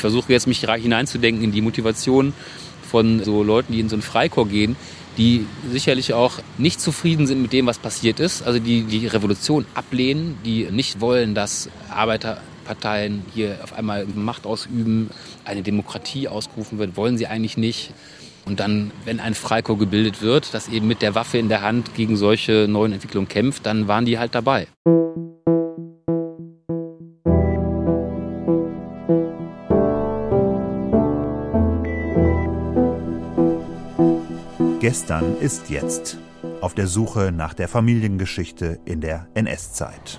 ich versuche jetzt mich hineinzudenken in die Motivation von so Leuten, die in so ein Freikorps gehen, die sicherlich auch nicht zufrieden sind mit dem, was passiert ist, also die die Revolution ablehnen, die nicht wollen, dass Arbeiterparteien hier auf einmal Macht ausüben, eine Demokratie ausgerufen wird, wollen sie eigentlich nicht. Und dann, wenn ein Freikorps gebildet wird, das eben mit der Waffe in der Hand gegen solche neuen Entwicklungen kämpft, dann waren die halt dabei. Gestern ist jetzt. Auf der Suche nach der Familiengeschichte in der NS-Zeit.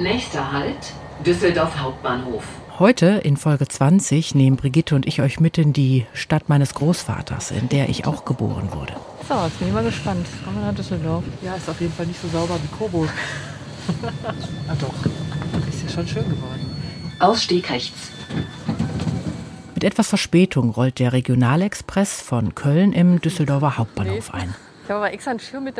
Nächster Halt, Düsseldorf Hauptbahnhof. Heute in Folge 20 nehmen Brigitte und ich euch mit in die Stadt meines Großvaters, in der ich auch geboren wurde. So, jetzt bin ich mal gespannt. Kommen wir nach Düsseldorf. Ja, ist auf jeden Fall nicht so sauber wie Coburg. ah doch, ist ja schon schön geworden. Ausstieg rechts. Mit etwas Verspätung rollt der Regionalexpress von Köln im Düsseldorfer Hauptbahnhof ein.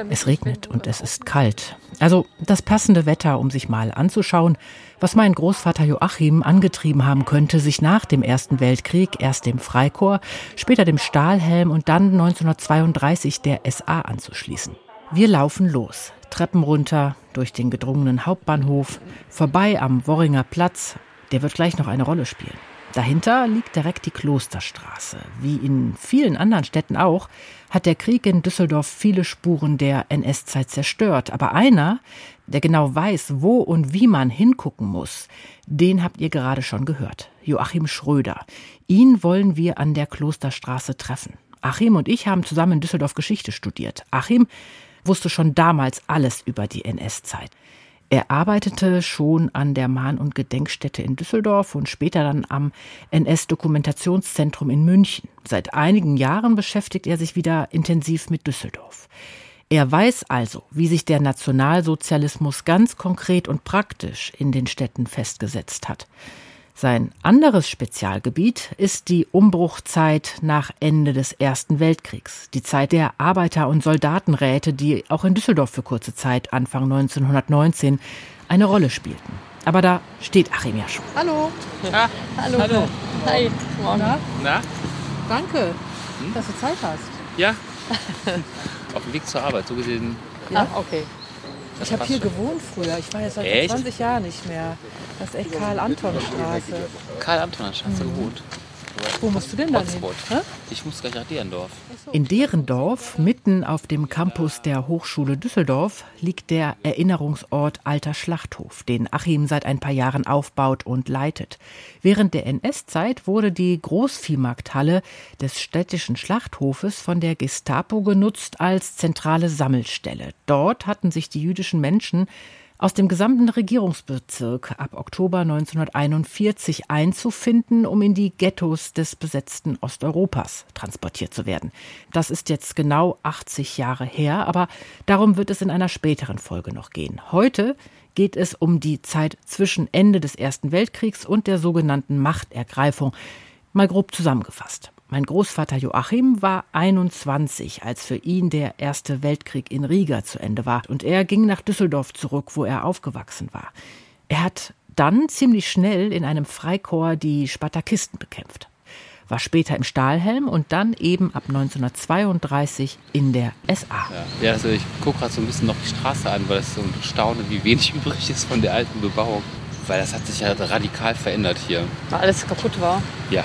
Es regnet und es ist kalt. Also das passende Wetter, um sich mal anzuschauen, was mein Großvater Joachim angetrieben haben könnte, sich nach dem Ersten Weltkrieg erst dem Freikorps, später dem Stahlhelm und dann 1932 der SA anzuschließen. Wir laufen los, Treppen runter, durch den gedrungenen Hauptbahnhof, vorbei am Worringer Platz. Der wird gleich noch eine Rolle spielen. Dahinter liegt direkt die Klosterstraße. Wie in vielen anderen Städten auch, hat der Krieg in Düsseldorf viele Spuren der NS-Zeit zerstört. Aber einer, der genau weiß, wo und wie man hingucken muss, den habt ihr gerade schon gehört. Joachim Schröder. Ihn wollen wir an der Klosterstraße treffen. Achim und ich haben zusammen in Düsseldorf Geschichte studiert. Achim wusste schon damals alles über die NS-Zeit. Er arbeitete schon an der Mahn- und Gedenkstätte in Düsseldorf und später dann am NS-Dokumentationszentrum in München. Seit einigen Jahren beschäftigt er sich wieder intensiv mit Düsseldorf. Er weiß also, wie sich der Nationalsozialismus ganz konkret und praktisch in den Städten festgesetzt hat. Sein anderes Spezialgebiet ist die Umbruchzeit nach Ende des Ersten Weltkriegs, die Zeit der Arbeiter- und Soldatenräte, die auch in Düsseldorf für kurze Zeit Anfang 1919 eine Rolle spielten. Aber da steht Achim ja schon. Hallo. Ja. Hallo. Hallo. Hi. Morgen. Na? Na? Danke, dass du Zeit hast. Ja. Auf dem Weg zur Arbeit, so gesehen. Ah, okay. Ich habe hier schon. gewohnt früher. Ich war jetzt seit Echt? 20 Jahren nicht mehr. Das ist echt Karl-Anton-Straße. Karl-Antoner-Straße Mhm. gewohnt. Wo musst du denn dann hin? Ich muss gleich nach Derendorf. In Derendorf, mitten auf dem Campus der Hochschule Düsseldorf, liegt der Erinnerungsort Alter Schlachthof, den Achim seit ein paar Jahren aufbaut und leitet. Während der NS-Zeit wurde die Großviehmarkthalle des städtischen Schlachthofes von der Gestapo genutzt als zentrale Sammelstelle. Dort hatten sich die jüdischen Menschen aus dem gesamten Regierungsbezirk ab Oktober 1941 einzufinden, um in die Ghettos des besetzten Osteuropas transportiert zu werden. Das ist jetzt genau 80 Jahre her, aber darum wird es in einer späteren Folge noch gehen. Heute geht es um die Zeit zwischen Ende des Ersten Weltkriegs und der sogenannten Machtergreifung. Mal grob zusammengefasst. Mein Großvater Joachim war 21, als für ihn der Erste Weltkrieg in Riga zu Ende war. Und er ging nach Düsseldorf zurück, wo er aufgewachsen war. Er hat dann ziemlich schnell in einem Freikorps die Spartakisten bekämpft. War später im Stahlhelm und dann eben ab 1932 in der SA. Ja, also ich gucke gerade so ein bisschen noch die Straße an, weil ich so staune, wie wenig übrig ist von der alten Bebauung. Weil das hat sich ja radikal verändert hier. Weil alles kaputt war. Ja,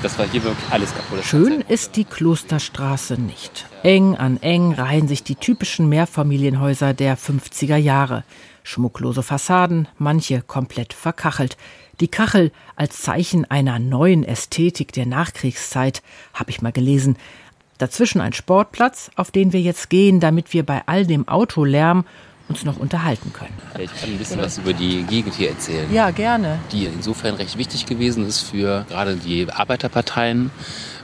das war hier wirklich alles kaputt. Das Schön ist die Klosterstraße nicht. Eng an eng reihen sich die typischen Mehrfamilienhäuser der 50er Jahre. Schmucklose Fassaden, manche komplett verkachelt. Die Kachel als Zeichen einer neuen Ästhetik der Nachkriegszeit, habe ich mal gelesen. Dazwischen ein Sportplatz, auf den wir jetzt gehen, damit wir bei all dem Autolärm uns noch unterhalten können. Ich kann ein bisschen was über die Gegend hier erzählen. Ja, gerne. die insofern recht wichtig gewesen ist für gerade die Arbeiterparteien,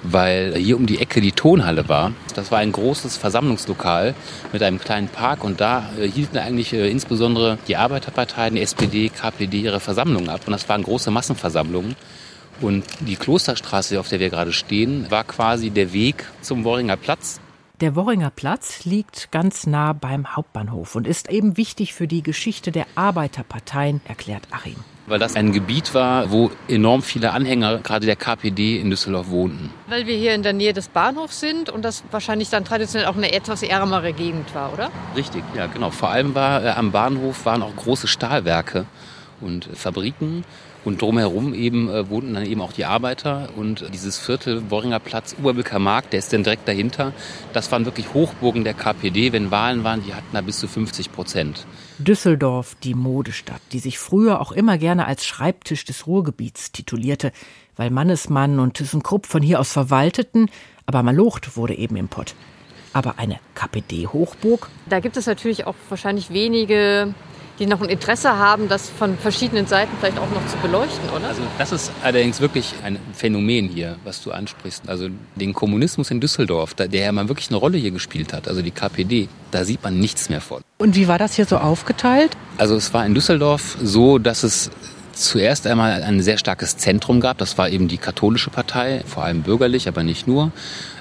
weil hier um die Ecke die Tonhalle war. Das war ein großes Versammlungslokal mit einem kleinen Park und da äh, hielten eigentlich äh, insbesondere die Arbeiterparteien, die SPD, KPD ihre Versammlungen ab und das waren große Massenversammlungen. Und die Klosterstraße, auf der wir gerade stehen, war quasi der Weg zum Worringer Platz. Der Worringer Platz liegt ganz nah beim Hauptbahnhof und ist eben wichtig für die Geschichte der Arbeiterparteien, erklärt Achim. Weil das ein Gebiet war, wo enorm viele Anhänger gerade der KPD in Düsseldorf wohnten. Weil wir hier in der Nähe des Bahnhofs sind und das wahrscheinlich dann traditionell auch eine etwas ärmere Gegend war, oder? Richtig, ja genau. Vor allem war äh, am Bahnhof waren auch große Stahlwerke und Fabriken und drumherum eben äh, wohnten dann eben auch die Arbeiter und dieses Viertel, Worringer Platz, Oberbücker Markt, der ist dann direkt dahinter. Das waren wirklich Hochburgen der KPD. Wenn Wahlen waren, die hatten da bis zu 50 Prozent. Düsseldorf, die Modestadt, die sich früher auch immer gerne als Schreibtisch des Ruhrgebiets titulierte, weil Mannesmann und ThyssenKrupp von hier aus verwalteten, aber Malocht wurde eben im Pott. Aber eine KPD-Hochburg? Da gibt es natürlich auch wahrscheinlich wenige die noch ein Interesse haben, das von verschiedenen Seiten vielleicht auch noch zu beleuchten, oder? Also das ist allerdings wirklich ein Phänomen hier, was du ansprichst. Also den Kommunismus in Düsseldorf, der ja mal wirklich eine Rolle hier gespielt hat, also die KPD, da sieht man nichts mehr von. Und wie war das hier so aufgeteilt? Also es war in Düsseldorf so, dass es zuerst einmal ein sehr starkes Zentrum gab. Das war eben die katholische Partei, vor allem bürgerlich, aber nicht nur.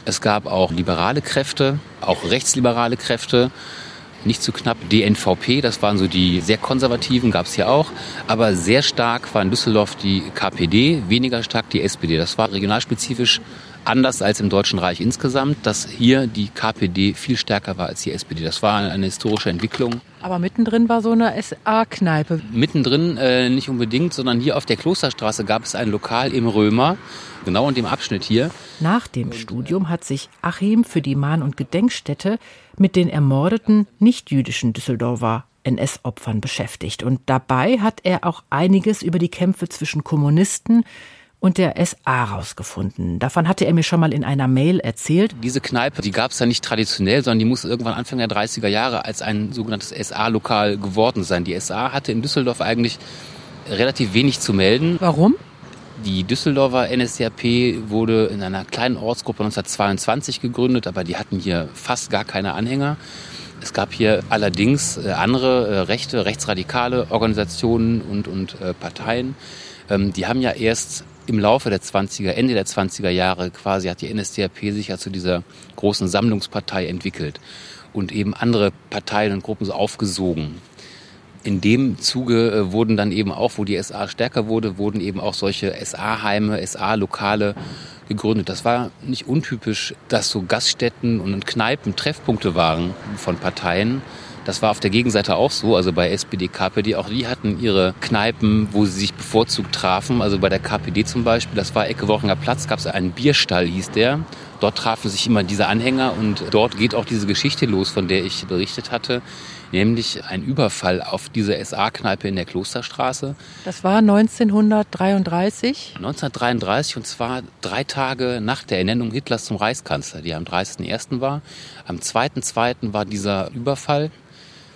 Es gab auch liberale Kräfte, auch rechtsliberale Kräfte nicht zu knapp DNVP, das waren so die sehr konservativen, gab es hier auch. Aber sehr stark war in Düsseldorf die KPD, weniger stark die SPD. Das war regionalspezifisch anders als im Deutschen Reich insgesamt, dass hier die KPD viel stärker war als die SPD. Das war eine historische Entwicklung. Aber mittendrin war so eine SA-Kneipe. Mittendrin äh, nicht unbedingt, sondern hier auf der Klosterstraße gab es ein Lokal im Römer, genau in dem Abschnitt hier. Nach dem Studium hat sich Achim für die Mahn- und Gedenkstätte mit den ermordeten nicht-jüdischen Düsseldorfer NS-Opfern beschäftigt. Und dabei hat er auch einiges über die Kämpfe zwischen Kommunisten und der SA rausgefunden. Davon hatte er mir schon mal in einer Mail erzählt. Diese Kneipe, die gab es ja nicht traditionell, sondern die muss irgendwann Anfang der 30er Jahre als ein sogenanntes SA-Lokal geworden sein. Die SA hatte in Düsseldorf eigentlich relativ wenig zu melden. Warum? Die Düsseldorfer NSDAP wurde in einer kleinen Ortsgruppe 1922 gegründet, aber die hatten hier fast gar keine Anhänger. Es gab hier allerdings äh, andere äh, rechte, rechtsradikale Organisationen und, und äh, Parteien. Ähm, die haben ja erst im Laufe der 20er, Ende der 20er Jahre quasi hat die NSDAP sich ja zu dieser großen Sammlungspartei entwickelt und eben andere Parteien und Gruppen so aufgesogen. In dem Zuge äh, wurden dann eben auch, wo die SA stärker wurde, wurden eben auch solche SA-Heime, SA-Lokale gegründet. Das war nicht untypisch, dass so Gaststätten und Kneipen Treffpunkte waren von Parteien, das war auf der Gegenseite auch so, also bei SPD, KPD, auch die hatten ihre Kneipen, wo sie sich bevorzugt trafen. Also bei der KPD zum Beispiel, das war Ecke Wochener Platz, gab es einen Bierstall, hieß der. Dort trafen sich immer diese Anhänger und dort geht auch diese Geschichte los, von der ich berichtet hatte nämlich ein Überfall auf diese SA-Kneipe in der Klosterstraße. Das war 1933? 1933 und zwar drei Tage nach der Ernennung Hitlers zum Reichskanzler, die am 30.01. war. Am 2.02. war dieser Überfall.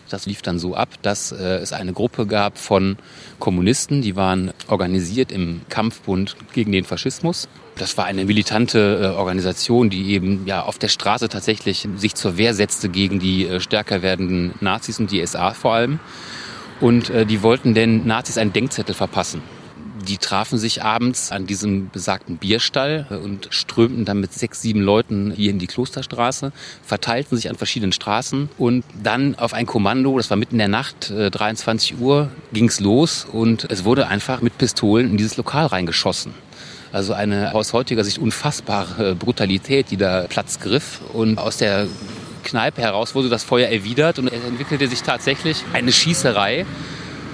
Das lief dann so ab, dass äh, es eine Gruppe gab von Kommunisten, die waren organisiert im Kampfbund gegen den Faschismus. Das war eine militante äh, Organisation, die eben ja auf der Straße tatsächlich sich zur Wehr setzte gegen die äh, stärker werdenden Nazis und die SA vor allem. Und äh, die wollten den Nazis einen Denkzettel verpassen. Die trafen sich abends an diesem besagten Bierstall und strömten dann mit sechs, sieben Leuten hier in die Klosterstraße, verteilten sich an verschiedenen Straßen und dann auf ein Kommando, das war mitten in der Nacht, 23 Uhr, ging's los und es wurde einfach mit Pistolen in dieses Lokal reingeschossen. Also eine aus heutiger Sicht unfassbare Brutalität, die da Platz griff und aus der Kneipe heraus wurde das Feuer erwidert und es entwickelte sich tatsächlich eine Schießerei.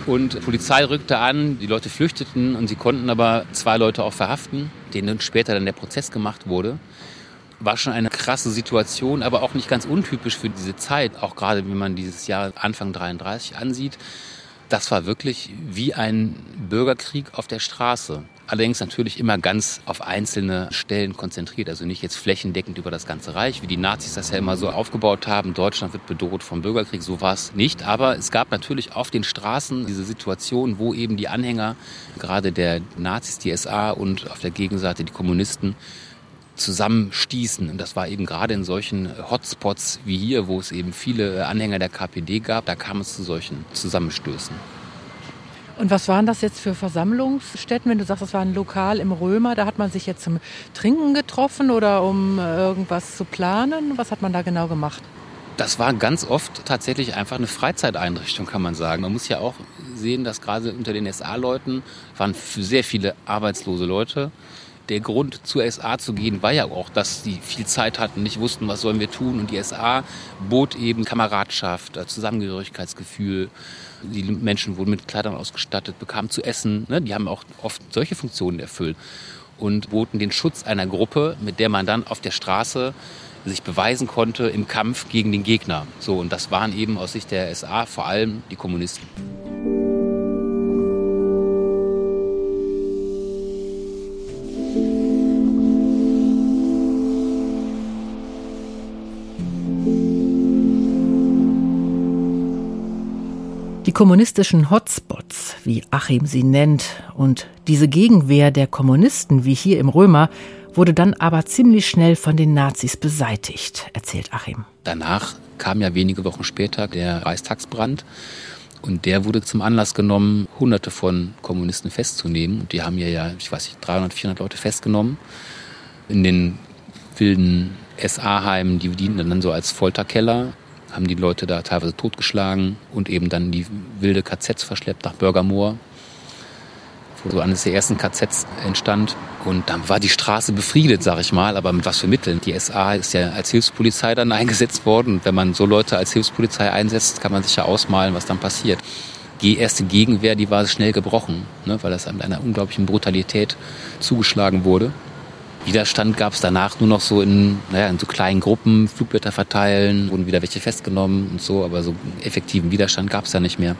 Und die Polizei rückte an, die Leute flüchteten und sie konnten aber zwei Leute auch verhaften, denen später dann der Prozess gemacht wurde. War schon eine krasse Situation, aber auch nicht ganz untypisch für diese Zeit, auch gerade wenn man dieses Jahr Anfang 33 ansieht. Das war wirklich wie ein Bürgerkrieg auf der Straße. Allerdings natürlich immer ganz auf einzelne Stellen konzentriert, also nicht jetzt flächendeckend über das ganze Reich, wie die Nazis das ja immer so aufgebaut haben. Deutschland wird bedroht vom Bürgerkrieg, so war es nicht. Aber es gab natürlich auf den Straßen diese Situation, wo eben die Anhänger, gerade der Nazis, die SA und auf der Gegenseite die Kommunisten, zusammenstießen. Und das war eben gerade in solchen Hotspots wie hier, wo es eben viele Anhänger der KPD gab, da kam es zu solchen Zusammenstößen. Und was waren das jetzt für Versammlungsstätten, wenn du sagst, das war ein Lokal im Römer? Da hat man sich jetzt zum Trinken getroffen oder um irgendwas zu planen? Was hat man da genau gemacht? Das war ganz oft tatsächlich einfach eine Freizeiteinrichtung, kann man sagen. Man muss ja auch sehen, dass gerade unter den SA-Leuten waren sehr viele arbeitslose Leute. Der Grund, zur SA zu gehen, war ja auch, dass sie viel Zeit hatten, nicht wussten, was sollen wir tun. Und die SA bot eben Kameradschaft, äh, Zusammengehörigkeitsgefühl. Die Menschen wurden mit Kleidern ausgestattet, bekamen zu essen. Ne? Die haben auch oft solche Funktionen erfüllt und boten den Schutz einer Gruppe, mit der man dann auf der Straße sich beweisen konnte im Kampf gegen den Gegner. So, und das waren eben aus Sicht der SA vor allem die Kommunisten. Die kommunistischen Hotspots, wie Achim sie nennt, und diese Gegenwehr der Kommunisten, wie hier im Römer, wurde dann aber ziemlich schnell von den Nazis beseitigt, erzählt Achim. Danach kam ja wenige Wochen später der Reichstagsbrand. Und der wurde zum Anlass genommen, hunderte von Kommunisten festzunehmen. Und die haben ja, ich weiß nicht, 300, 400 Leute festgenommen. In den wilden SA-Heimen, die dienten dann so als Folterkeller, haben die Leute da teilweise totgeschlagen und eben dann die wilde KZs verschleppt nach Bürgermoor wo so eines der ersten KZs entstand. Und dann war die Straße befriedet, sag ich mal, aber mit was für Mitteln? Die SA ist ja als Hilfspolizei dann eingesetzt worden. Wenn man so Leute als Hilfspolizei einsetzt, kann man sich ja ausmalen, was dann passiert. Die erste Gegenwehr, die war schnell gebrochen, ne, weil das mit einer unglaublichen Brutalität zugeschlagen wurde. Widerstand gab es danach nur noch so in, naja, in so kleinen Gruppen, Flugblätter verteilen, wurden wieder welche festgenommen und so, aber so effektiven Widerstand gab es da nicht mehr.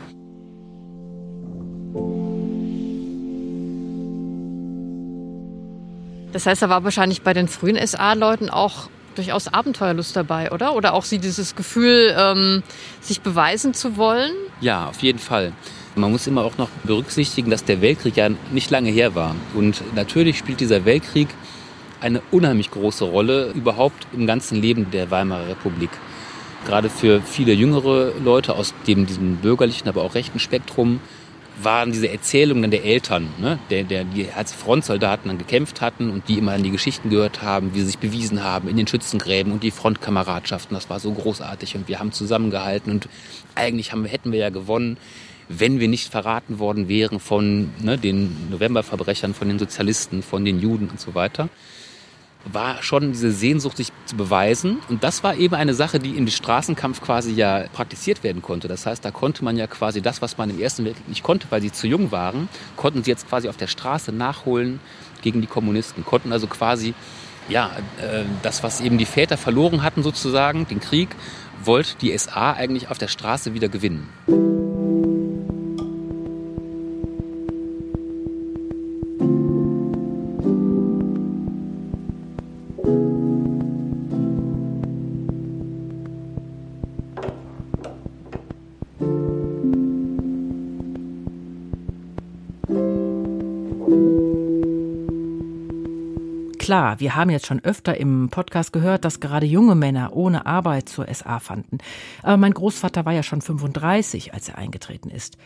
Das heißt, da war wahrscheinlich bei den frühen SA-Leuten auch durchaus Abenteuerlust dabei, oder? Oder auch sie dieses Gefühl, ähm, sich beweisen zu wollen? Ja, auf jeden Fall. Man muss immer auch noch berücksichtigen, dass der Weltkrieg ja nicht lange her war. Und natürlich spielt dieser Weltkrieg eine unheimlich große Rolle überhaupt im ganzen Leben der Weimarer Republik. Gerade für viele jüngere Leute aus dem, diesem bürgerlichen, aber auch rechten Spektrum waren diese Erzählungen der Eltern, ne? der, der, die als Frontsoldaten dann gekämpft hatten und die immer an die Geschichten gehört haben, wie sie sich bewiesen haben in den Schützengräben und die Frontkameradschaften. Das war so großartig und wir haben zusammengehalten und eigentlich haben, hätten wir ja gewonnen, wenn wir nicht verraten worden wären von ne, den Novemberverbrechern, von den Sozialisten, von den Juden und so weiter war schon diese Sehnsucht, sich zu beweisen. Und das war eben eine Sache, die im Straßenkampf quasi ja praktiziert werden konnte. Das heißt, da konnte man ja quasi das, was man im Ersten Weltkrieg nicht konnte, weil sie zu jung waren, konnten sie jetzt quasi auf der Straße nachholen gegen die Kommunisten. Konnten also quasi, ja, äh, das, was eben die Väter verloren hatten sozusagen, den Krieg, wollte die SA eigentlich auf der Straße wieder gewinnen. Klar, wir haben jetzt schon öfter im Podcast gehört, dass gerade junge Männer ohne Arbeit zur SA fanden. Aber mein Großvater war ja schon 35, als er eingetreten ist.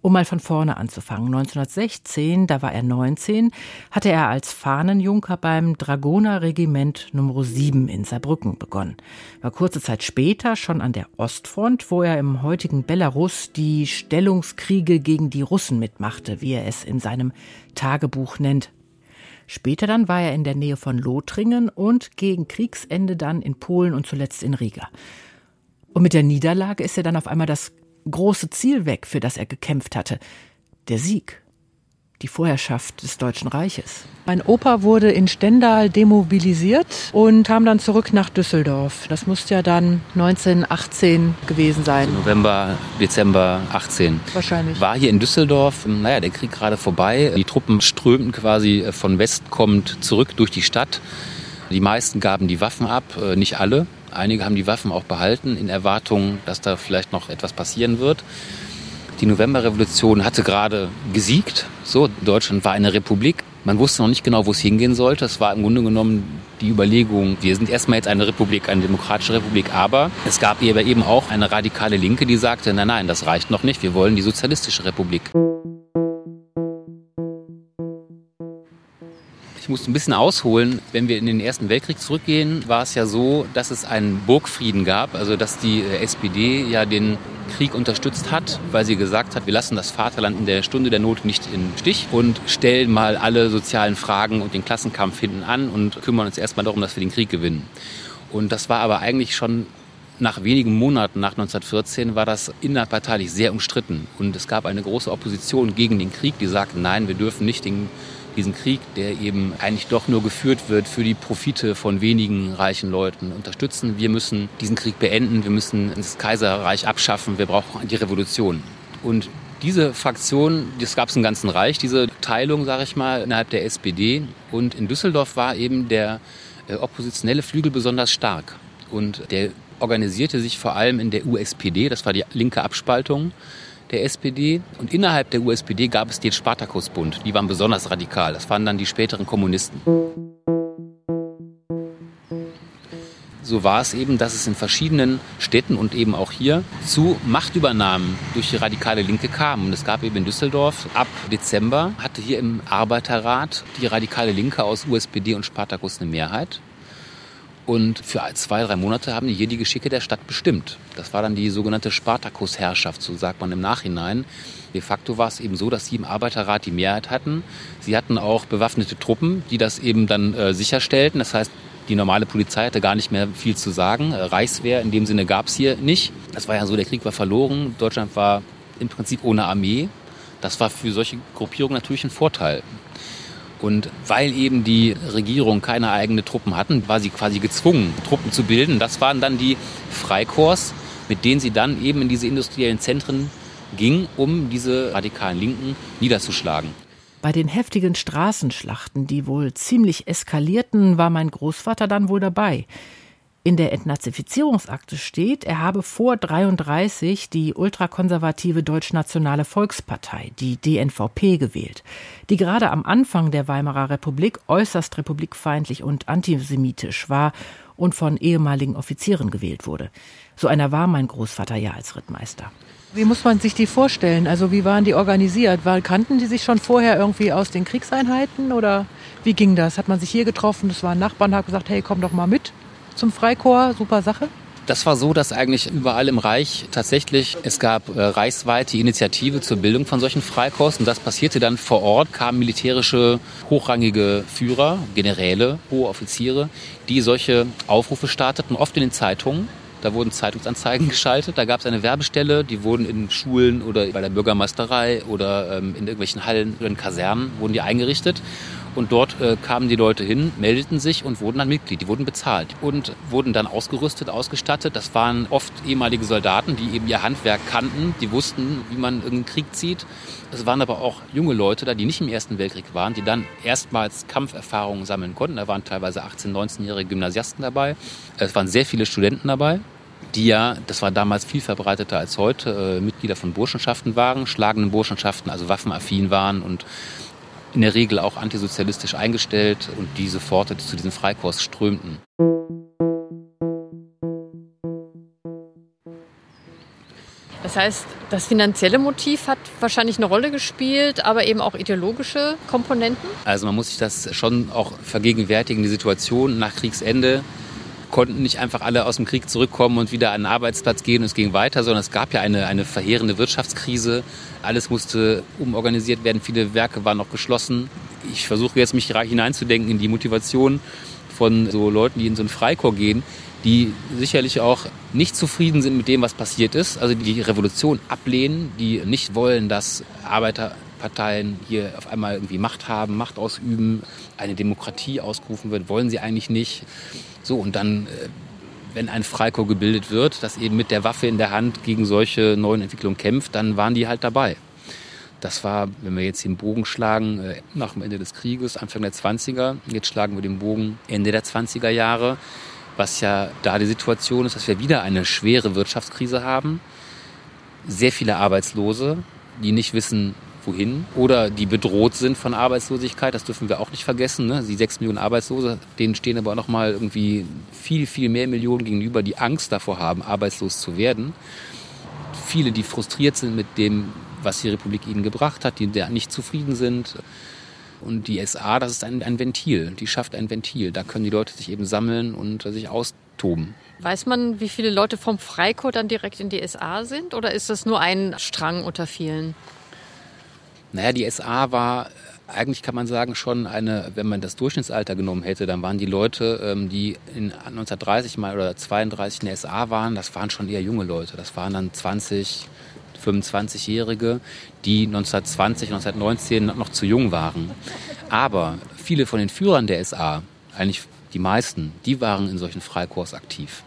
Um mal von vorne anzufangen. 1916, da war er 19, hatte er als Fahnenjunker beim Dragonerregiment Nr. 7 in Saarbrücken begonnen. War kurze Zeit später schon an der Ostfront, wo er im heutigen Belarus die Stellungskriege gegen die Russen mitmachte, wie er es in seinem Tagebuch nennt. Später dann war er in der Nähe von Lothringen und gegen Kriegsende dann in Polen und zuletzt in Riga. Und mit der Niederlage ist er dann auf einmal das große Ziel weg, für das er gekämpft hatte. Der Sieg die Vorherrschaft des Deutschen Reiches. Mein Opa wurde in Stendal demobilisiert und kam dann zurück nach Düsseldorf. Das muss ja dann 1918 gewesen sein. Also November, Dezember 18. Wahrscheinlich. War hier in Düsseldorf, naja, der Krieg gerade vorbei. Die Truppen strömten quasi von West kommend zurück durch die Stadt. Die meisten gaben die Waffen ab, äh, nicht alle. Einige haben die Waffen auch behalten in Erwartung, dass da vielleicht noch etwas passieren wird. Die Novemberrevolution hatte gerade gesiegt. So, Deutschland war eine Republik. Man wusste noch nicht genau, wo es hingehen sollte. Es war im Grunde genommen die Überlegung, wir sind erstmal jetzt eine Republik, eine demokratische Republik, aber es gab eben auch eine radikale Linke, die sagte, nein, nein, das reicht noch nicht, wir wollen die sozialistische Republik. Ich muss ein bisschen ausholen. Wenn wir in den Ersten Weltkrieg zurückgehen, war es ja so, dass es einen Burgfrieden gab, also dass die äh, SPD ja den Krieg unterstützt hat, weil sie gesagt hat, wir lassen das Vaterland in der Stunde der Not nicht im Stich und stellen mal alle sozialen Fragen und den Klassenkampf hinten an und kümmern uns erstmal darum, dass wir den Krieg gewinnen. Und das war aber eigentlich schon nach wenigen Monaten nach 1914 war das innerparteilich sehr umstritten. Und es gab eine große Opposition gegen den Krieg, die sagten, nein, wir dürfen nicht den, diesen Krieg, der eben eigentlich doch nur geführt wird für die Profite von wenigen reichen Leuten, unterstützen. Wir müssen diesen Krieg beenden, wir müssen das Kaiserreich abschaffen, wir brauchen die Revolution. Und diese Fraktion, das gab es im ganzen Reich, diese Teilung, sage ich mal, innerhalb der SPD. Und in Düsseldorf war eben der äh, oppositionelle Flügel besonders stark. Und der organisierte sich vor allem in der USPD, das war die linke Abspaltung der SPD. Und innerhalb der USPD gab es den Spartakusbund. Die waren besonders radikal. Das waren dann die späteren Kommunisten. So war es eben, dass es in verschiedenen Städten und eben auch hier zu Machtübernahmen durch die radikale Linke kam. Und es gab eben in Düsseldorf ab Dezember hatte hier im Arbeiterrat die radikale Linke aus USPD und Spartakus eine Mehrheit. Und für zwei, drei Monate haben die hier die Geschicke der Stadt bestimmt. Das war dann die sogenannte Spartakus-Herrschaft, so sagt man im Nachhinein. De facto war es eben so, dass sie im Arbeiterrat die Mehrheit hatten. Sie hatten auch bewaffnete Truppen, die das eben dann äh, sicherstellten. Das heißt, die normale Polizei hatte gar nicht mehr viel zu sagen. Äh, Reichswehr in dem Sinne gab es hier nicht. Das war ja so, der Krieg war verloren. Deutschland war im Prinzip ohne Armee. Das war für solche Gruppierungen natürlich ein Vorteil. Und weil eben die Regierung keine eigenen Truppen hatten, war sie quasi gezwungen, Truppen zu bilden. Das waren dann die Freikorps, mit denen sie dann eben in diese industriellen Zentren ging, um diese radikalen Linken niederzuschlagen. Bei den heftigen Straßenschlachten, die wohl ziemlich eskalierten, war mein Großvater dann wohl dabei. In der Entnazifizierungsakte steht, er habe vor 33 die ultrakonservative Deutschnationale Volkspartei, die DNVP, gewählt, die gerade am Anfang der Weimarer Republik äußerst republikfeindlich und antisemitisch war und von ehemaligen Offizieren gewählt wurde. So einer war mein Großvater ja als Rittmeister. Wie muss man sich die vorstellen? Also wie waren die organisiert? War, kannten die sich schon vorher irgendwie aus den Kriegseinheiten oder wie ging das? Hat man sich hier getroffen? Das waren Nachbarn, hat gesagt, hey, komm doch mal mit zum Freikorps, super Sache. Das war so, dass eigentlich überall im Reich tatsächlich, es gab äh, reichsweit die Initiative zur Bildung von solchen Freikorps und das passierte dann vor Ort, kamen militärische hochrangige Führer, Generäle, hohe Offiziere, die solche Aufrufe starteten, oft in den Zeitungen. Da wurden Zeitungsanzeigen geschaltet, da gab es eine Werbestelle, die wurden in Schulen oder bei der Bürgermeisterei oder ähm, in irgendwelchen Hallen oder in Kasernen wurden die eingerichtet. Und dort äh, kamen die Leute hin, meldeten sich und wurden dann Mitglied. Die wurden bezahlt und wurden dann ausgerüstet, ausgestattet. Das waren oft ehemalige Soldaten, die eben ihr Handwerk kannten, die wussten, wie man irgendeinen Krieg zieht. Es waren aber auch junge Leute da, die nicht im Ersten Weltkrieg waren, die dann erstmals Kampferfahrungen sammeln konnten. Da waren teilweise 18-, 19-jährige Gymnasiasten dabei. Es waren sehr viele Studenten dabei die ja, das war damals viel verbreiteter als heute, äh, Mitglieder von Burschenschaften waren, schlagenden Burschenschaften, also waffenaffin waren und in der Regel auch antisozialistisch eingestellt und die sofort zu diesen Freikorps strömten. Das heißt, das finanzielle Motiv hat wahrscheinlich eine Rolle gespielt, aber eben auch ideologische Komponenten? Also man muss sich das schon auch vergegenwärtigen, die Situation nach Kriegsende konnten nicht einfach alle aus dem Krieg zurückkommen und wieder an den Arbeitsplatz gehen und es ging weiter, sondern es gab ja eine, eine verheerende Wirtschaftskrise. Alles musste umorganisiert werden, viele Werke waren noch geschlossen. Ich versuche jetzt mich hineinzudenken in die Motivation von so Leuten, die in so ein Freikorps gehen, die sicherlich auch nicht zufrieden sind mit dem, was passiert ist, also die Revolution ablehnen, die nicht wollen, dass Arbeiterparteien hier auf einmal irgendwie Macht haben, Macht ausüben, eine Demokratie ausgerufen wird, wollen sie eigentlich nicht. So, und dann, äh, wenn ein Freikorps gebildet wird, das eben mit der Waffe in der Hand gegen solche neuen Entwicklungen kämpft, dann waren die halt dabei. Das war, wenn wir jetzt den Bogen schlagen, äh, nach dem Ende des Krieges, Anfang der 20er. Jetzt schlagen wir den Bogen Ende der 20er Jahre, was ja da die Situation ist, dass wir wieder eine schwere Wirtschaftskrise haben. Sehr viele Arbeitslose, die nicht wissen, wohin oder die bedroht sind von Arbeitslosigkeit. Das dürfen wir auch nicht vergessen. Ne? Die sechs Millionen Arbeitslose, denen stehen aber noch mal irgendwie viel, viel mehr Millionen gegenüber, die Angst davor haben, arbeitslos zu werden. Viele, die frustriert sind mit dem, was die Republik ihnen gebracht hat, die nicht zufrieden sind. Und die SA, das ist ein, ein Ventil, die schafft ein Ventil. Da können die Leute sich eben sammeln und sich austoben. Weiß man, wie viele Leute vom Freikorps dann direkt in die SA sind? Oder ist das nur ein Strang unter vielen? Naja, die SA war eigentlich kann man sagen schon eine, wenn man das Durchschnittsalter genommen hätte, dann waren die Leute, ähm, die in 1930 mal oder 32 in der SA waren, das waren schon eher junge Leute. Das waren dann 20, 25-Jährige, die 1920, 1919 noch zu jung waren. Aber viele von den Führern der SA, eigentlich die meisten, die waren in solchen Freikorps aktiv.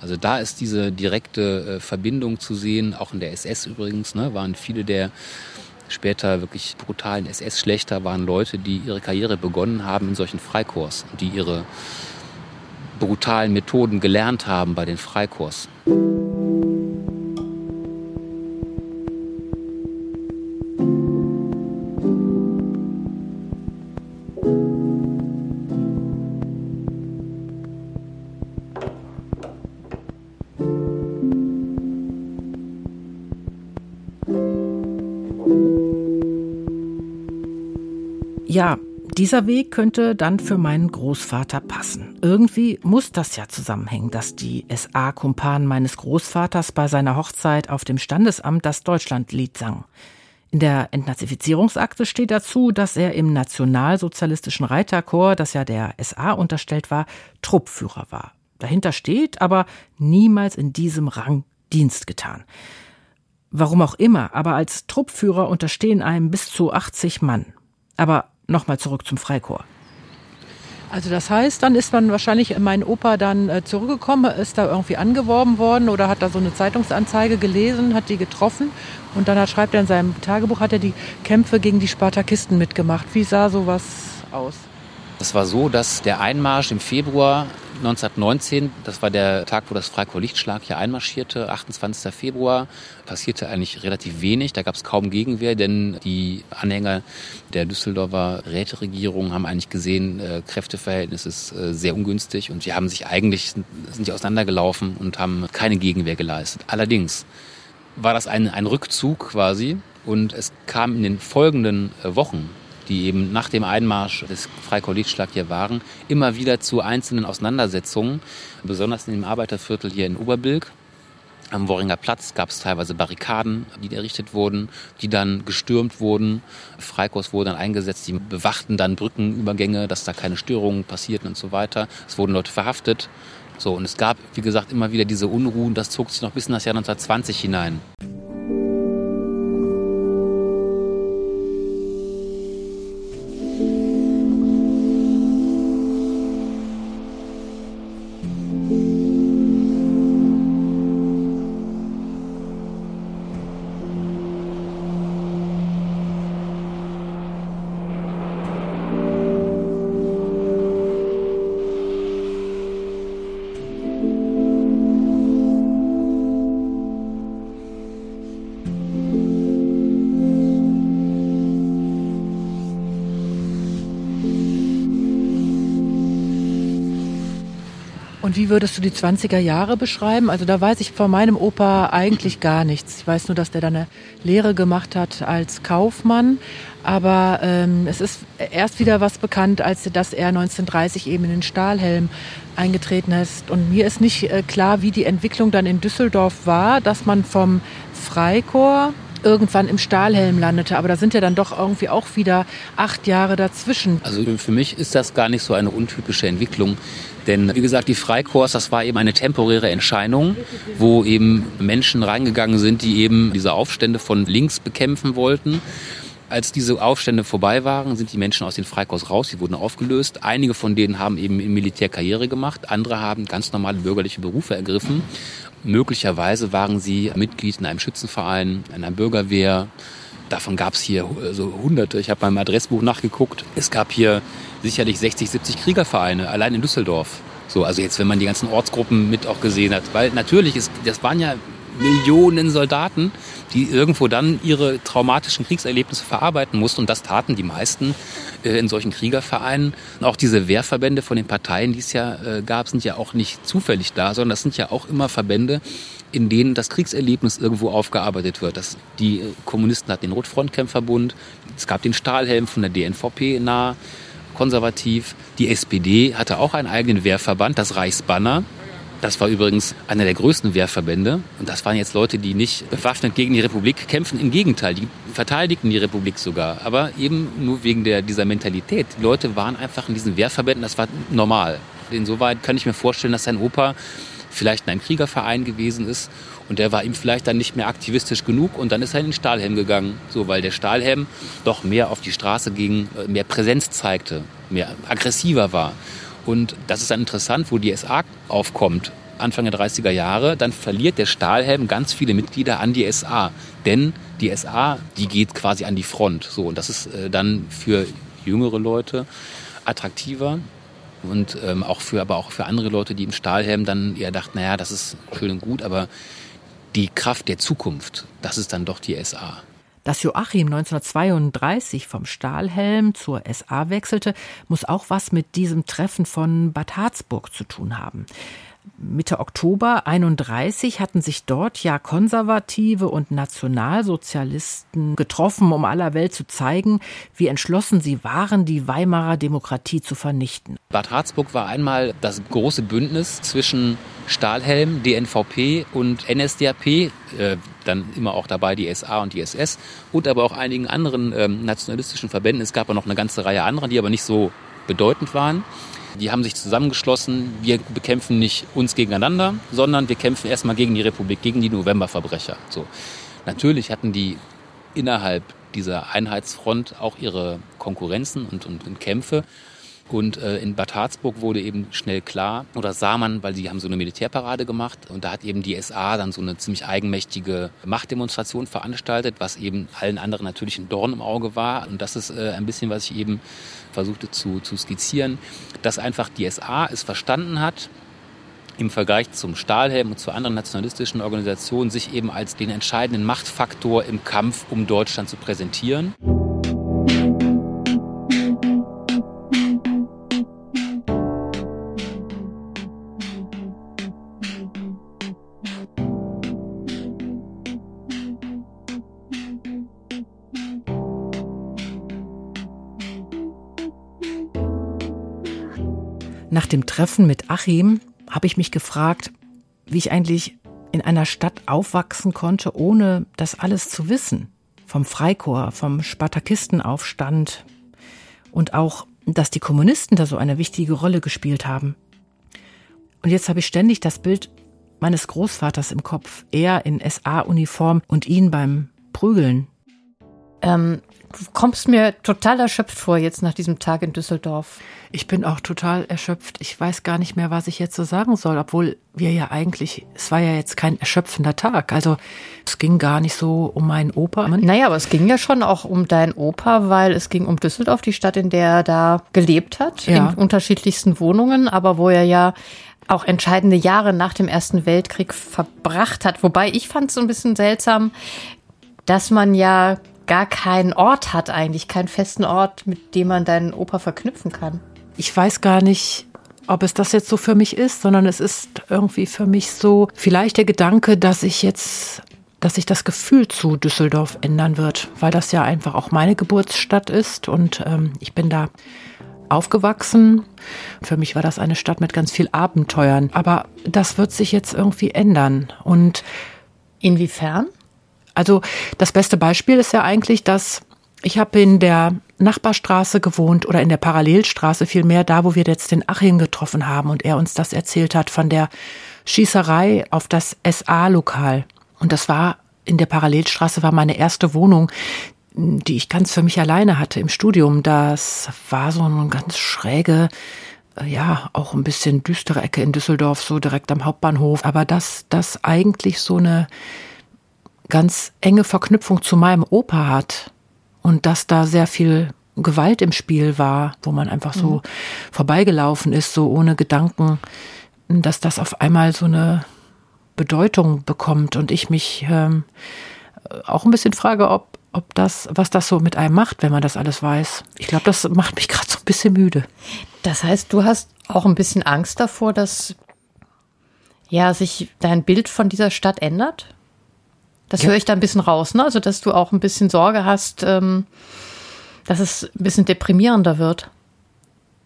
Also da ist diese direkte äh, Verbindung zu sehen, auch in der SS übrigens, ne, waren viele der später wirklich brutalen SS-Schlechter waren Leute, die ihre Karriere begonnen haben in solchen Freikorps, die ihre brutalen Methoden gelernt haben bei den Freikorps. Dieser Weg könnte dann für meinen Großvater passen. Irgendwie muss das ja zusammenhängen, dass die SA-Kumpanen meines Großvaters bei seiner Hochzeit auf dem Standesamt das Deutschlandlied sang. In der Entnazifizierungsakte steht dazu, dass er im nationalsozialistischen Reiterchor, das ja der SA unterstellt war, Truppführer war. Dahinter steht aber niemals in diesem Rang Dienst getan. Warum auch immer, aber als Truppführer unterstehen einem bis zu 80 Mann. Aber nochmal zurück zum Freikorps. Also das heißt, dann ist man wahrscheinlich mein Opa dann äh, zurückgekommen, ist da irgendwie angeworben worden oder hat da so eine Zeitungsanzeige gelesen, hat die getroffen und dann hat, schreibt er in seinem Tagebuch, hat er die Kämpfe gegen die Spartakisten mitgemacht. Wie sah sowas aus? Es war so, dass der Einmarsch im Februar 1919, das war der Tag, wo das Freikorps Lichtschlag hier einmarschierte, 28. Februar, passierte eigentlich relativ wenig. Da gab es kaum Gegenwehr, denn die Anhänger der Düsseldorfer Räteregierung haben eigentlich gesehen, äh, Kräfteverhältnis ist äh, sehr ungünstig und sie haben sich eigentlich, sind die auseinandergelaufen und haben keine Gegenwehr geleistet. Allerdings war das ein, ein Rückzug quasi und es kam in den folgenden äh, Wochen die eben nach dem Einmarsch des Freikorps hier waren, immer wieder zu einzelnen Auseinandersetzungen, besonders in dem Arbeiterviertel hier in Oberbilk. Am Worringer Platz gab es teilweise Barrikaden, die errichtet wurden, die dann gestürmt wurden. Freikorps wurden dann eingesetzt, die bewachten dann Brückenübergänge, dass da keine Störungen passierten und so weiter. Es wurden Leute verhaftet. So, und es gab, wie gesagt, immer wieder diese Unruhen. Das zog sich noch bis in das Jahr 1920 hinein. Würdest du die 20er Jahre beschreiben? Also da weiß ich von meinem Opa eigentlich gar nichts. Ich weiß nur, dass der dann eine Lehre gemacht hat als Kaufmann. Aber ähm, es ist erst wieder was bekannt, als dass er 1930 eben in den Stahlhelm eingetreten ist. Und mir ist nicht äh, klar, wie die Entwicklung dann in Düsseldorf war, dass man vom Freikorps irgendwann im Stahlhelm landete. Aber da sind ja dann doch irgendwie auch wieder acht Jahre dazwischen. Also für mich ist das gar nicht so eine untypische Entwicklung. Denn wie gesagt, die Freikorps, das war eben eine temporäre Entscheidung, wo eben Menschen reingegangen sind, die eben diese Aufstände von links bekämpfen wollten. Als diese Aufstände vorbei waren, sind die Menschen aus den Freikorps raus, sie wurden aufgelöst. Einige von denen haben eben in Militär Karriere gemacht, andere haben ganz normale bürgerliche Berufe ergriffen. Möglicherweise waren sie Mitglied in einem Schützenverein, in einer Bürgerwehr. Davon gab es hier so hunderte. Ich habe beim Adressbuch nachgeguckt. Es gab hier sicherlich 60, 70 Kriegervereine, allein in Düsseldorf. So, also jetzt, wenn man die ganzen Ortsgruppen mit auch gesehen hat. Weil natürlich ist, das waren ja Millionen Soldaten, die irgendwo dann ihre traumatischen Kriegserlebnisse verarbeiten mussten. Und das taten die meisten äh, in solchen Kriegervereinen. Und auch diese Wehrverbände von den Parteien, die es ja äh, gab, sind ja auch nicht zufällig da, sondern das sind ja auch immer Verbände, in denen das Kriegserlebnis irgendwo aufgearbeitet wird. Das, die äh, Kommunisten hatten den Rotfrontkämpferbund, es gab den Stahlhelm von der DNVP nah, konservativ. Die SPD hatte auch einen eigenen Wehrverband, das Reichsbanner. Das war übrigens einer der größten Wehrverbände. Und das waren jetzt Leute, die nicht bewaffnet gegen die Republik kämpfen. Im Gegenteil, die verteidigten die Republik sogar. Aber eben nur wegen der, dieser Mentalität. Die Leute waren einfach in diesen Wehrverbänden, das war normal. Insoweit kann ich mir vorstellen, dass sein Opa vielleicht in einem Kriegerverein gewesen ist und der war ihm vielleicht dann nicht mehr aktivistisch genug und dann ist er in den Stahlhelm gegangen, so weil der Stahlhelm doch mehr auf die Straße ging, äh, mehr Präsenz zeigte, mehr aggressiver war. Und das ist dann interessant, wo die SA aufkommt, Anfang der 30er Jahre, dann verliert der Stahlhelm ganz viele Mitglieder an die SA. Denn die SA, die geht quasi an die Front. So, und das ist äh, dann für jüngere Leute attraktiver und ähm, auch für, aber auch für andere Leute, die im Stahlhelm dann eher dachten, naja, das ist schön und gut, aber die Kraft der Zukunft, das ist dann doch die SA. Dass Joachim 1932 vom Stahlhelm zur SA wechselte, muss auch was mit diesem Treffen von Bad Harzburg zu tun haben. Mitte Oktober 31 hatten sich dort ja Konservative und Nationalsozialisten getroffen, um aller Welt zu zeigen, wie entschlossen sie waren, die Weimarer Demokratie zu vernichten. Bad Harzburg war einmal das große Bündnis zwischen Stahlhelm, DNVP und NSDAP, äh, dann immer auch dabei die SA und die SS und aber auch einigen anderen ähm, nationalistischen Verbänden. Es gab ja noch eine ganze Reihe anderer, die aber nicht so bedeutend waren. Die haben sich zusammengeschlossen. Wir bekämpfen nicht uns gegeneinander, sondern wir kämpfen erstmal gegen die Republik, gegen die Novemberverbrecher. So. Natürlich hatten die innerhalb dieser Einheitsfront auch ihre Konkurrenzen und, und, und Kämpfe. Und äh, in Bad Harzburg wurde eben schnell klar, oder sah man, weil sie haben so eine Militärparade gemacht und da hat eben die SA dann so eine ziemlich eigenmächtige Machtdemonstration veranstaltet, was eben allen anderen natürlich ein Dorn im Auge war. Und das ist äh, ein bisschen, was ich eben versuchte zu, zu skizzieren, dass einfach die SA es verstanden hat, im Vergleich zum Stahlhelm und zu anderen nationalistischen Organisationen sich eben als den entscheidenden Machtfaktor im Kampf um Deutschland zu präsentieren. Dem Treffen mit Achim habe ich mich gefragt, wie ich eigentlich in einer Stadt aufwachsen konnte, ohne das alles zu wissen. Vom Freikorps, vom Spartakistenaufstand und auch, dass die Kommunisten da so eine wichtige Rolle gespielt haben. Und jetzt habe ich ständig das Bild meines Großvaters im Kopf, er in SA-Uniform und ihn beim Prügeln. Ähm, du kommst mir total erschöpft vor jetzt nach diesem Tag in Düsseldorf. Ich bin auch total erschöpft. Ich weiß gar nicht mehr, was ich jetzt so sagen soll, obwohl wir ja eigentlich, es war ja jetzt kein erschöpfender Tag. Also es ging gar nicht so um meinen Opa. Naja, aber es ging ja schon auch um deinen Opa, weil es ging um Düsseldorf, die Stadt, in der er da gelebt hat, ja. in unterschiedlichsten Wohnungen, aber wo er ja auch entscheidende Jahre nach dem Ersten Weltkrieg verbracht hat. Wobei ich fand es so ein bisschen seltsam, dass man ja gar keinen Ort hat eigentlich, keinen festen Ort, mit dem man deinen Opa verknüpfen kann ich weiß gar nicht, ob es das jetzt so für mich ist, sondern es ist irgendwie für mich so vielleicht der Gedanke, dass ich jetzt dass sich das Gefühl zu Düsseldorf ändern wird, weil das ja einfach auch meine Geburtsstadt ist und ähm, ich bin da aufgewachsen. Für mich war das eine Stadt mit ganz viel Abenteuern, aber das wird sich jetzt irgendwie ändern und inwiefern? Also das beste Beispiel ist ja eigentlich, dass ich habe in der Nachbarstraße gewohnt oder in der Parallelstraße vielmehr, da wo wir jetzt den Achim getroffen haben und er uns das erzählt hat von der Schießerei auf das SA-Lokal. Und das war in der Parallelstraße war meine erste Wohnung, die ich ganz für mich alleine hatte im Studium. Das war so eine ganz schräge, ja, auch ein bisschen düstere Ecke in Düsseldorf, so direkt am Hauptbahnhof. Aber dass das eigentlich so eine ganz enge Verknüpfung zu meinem Opa hat, und dass da sehr viel Gewalt im Spiel war, wo man einfach so mhm. vorbeigelaufen ist, so ohne Gedanken, dass das auf einmal so eine Bedeutung bekommt und ich mich ähm, auch ein bisschen frage, ob, ob das, was das so mit einem macht, wenn man das alles weiß. Ich glaube, das macht mich gerade so ein bisschen müde. Das heißt, du hast auch ein bisschen Angst davor, dass ja sich dein Bild von dieser Stadt ändert? Das ja. höre ich da ein bisschen raus, ne? Also, dass du auch ein bisschen Sorge hast, ähm, dass es ein bisschen deprimierender wird.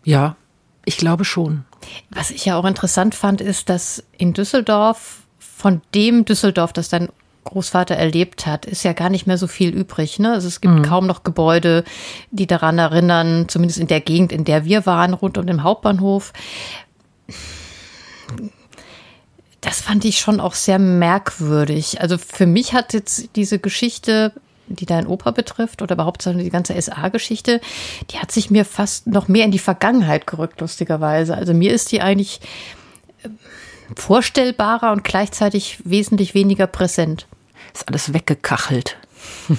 Ja, ich glaube schon. Was ich ja auch interessant fand, ist, dass in Düsseldorf, von dem Düsseldorf, das dein Großvater erlebt hat, ist ja gar nicht mehr so viel übrig. Ne? Also es gibt mhm. kaum noch Gebäude, die daran erinnern, zumindest in der Gegend, in der wir waren, rund um den Hauptbahnhof. Das fand ich schon auch sehr merkwürdig. Also für mich hat jetzt diese Geschichte die dein Opa betrifft oder überhaupt die ganze SA-Geschichte, die hat sich mir fast noch mehr in die Vergangenheit gerückt, lustigerweise. Also mir ist die eigentlich äh, vorstellbarer und gleichzeitig wesentlich weniger präsent. Ist alles weggekachelt.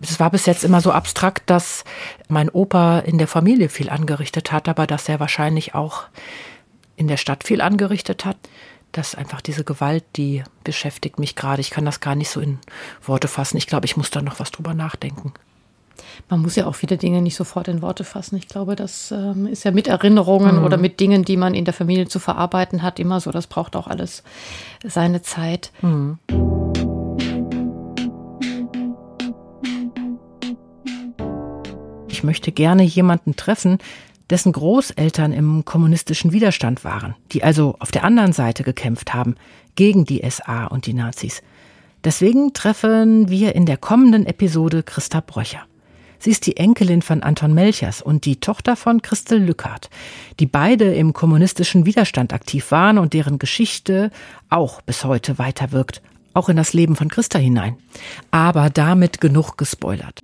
Es war bis jetzt immer so abstrakt, dass mein Opa in der Familie viel angerichtet hat, aber dass er wahrscheinlich auch in der Stadt viel angerichtet hat dass einfach diese Gewalt, die beschäftigt mich gerade. Ich kann das gar nicht so in Worte fassen. Ich glaube, ich muss da noch was drüber nachdenken. Man muss ja auch viele Dinge nicht sofort in Worte fassen. Ich glaube, das ähm, ist ja mit Erinnerungen mhm. oder mit Dingen, die man in der Familie zu verarbeiten hat, immer so. Das braucht auch alles seine Zeit. Mhm. Ich möchte gerne jemanden treffen, dessen Großeltern im kommunistischen Widerstand waren, die also auf der anderen Seite gekämpft haben, gegen die SA und die Nazis. Deswegen treffen wir in der kommenden Episode Christa Bröcher. Sie ist die Enkelin von Anton Melchers und die Tochter von Christel Lückert, die beide im kommunistischen Widerstand aktiv waren und deren Geschichte auch bis heute weiterwirkt, auch in das Leben von Christa hinein. Aber damit genug gespoilert.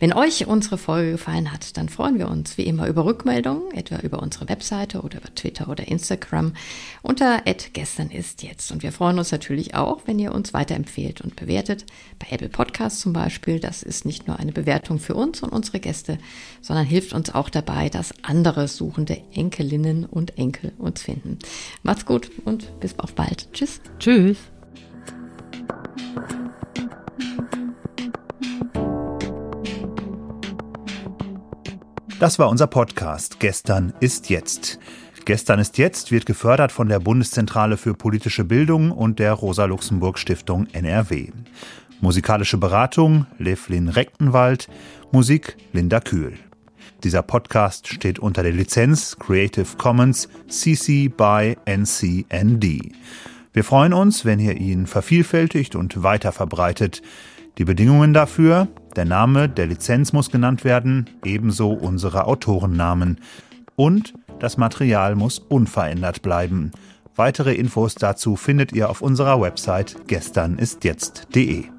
Wenn euch unsere Folge gefallen hat, dann freuen wir uns wie immer über Rückmeldungen, etwa über unsere Webseite oder über Twitter oder Instagram unter gestern ist jetzt. Und wir freuen uns natürlich auch, wenn ihr uns weiterempfehlt und bewertet. Bei Apple Podcasts zum Beispiel. Das ist nicht nur eine Bewertung für uns und unsere Gäste, sondern hilft uns auch dabei, dass andere suchende Enkelinnen und Enkel uns finden. Macht's gut und bis auf bald. Tschüss. Tschüss. Das war unser Podcast Gestern ist jetzt. Gestern ist jetzt wird gefördert von der Bundeszentrale für politische Bildung und der Rosa-Luxemburg-Stiftung NRW. Musikalische Beratung Levlin Rechtenwald, Musik Linda Kühl. Dieser Podcast steht unter der Lizenz Creative Commons CC by NCND. Wir freuen uns, wenn ihr ihn vervielfältigt und weiter verbreitet. Die Bedingungen dafür, der Name der Lizenz muss genannt werden, ebenso unsere Autorennamen. Und das Material muss unverändert bleiben. Weitere Infos dazu findet ihr auf unserer Website gesternistjetzt.de.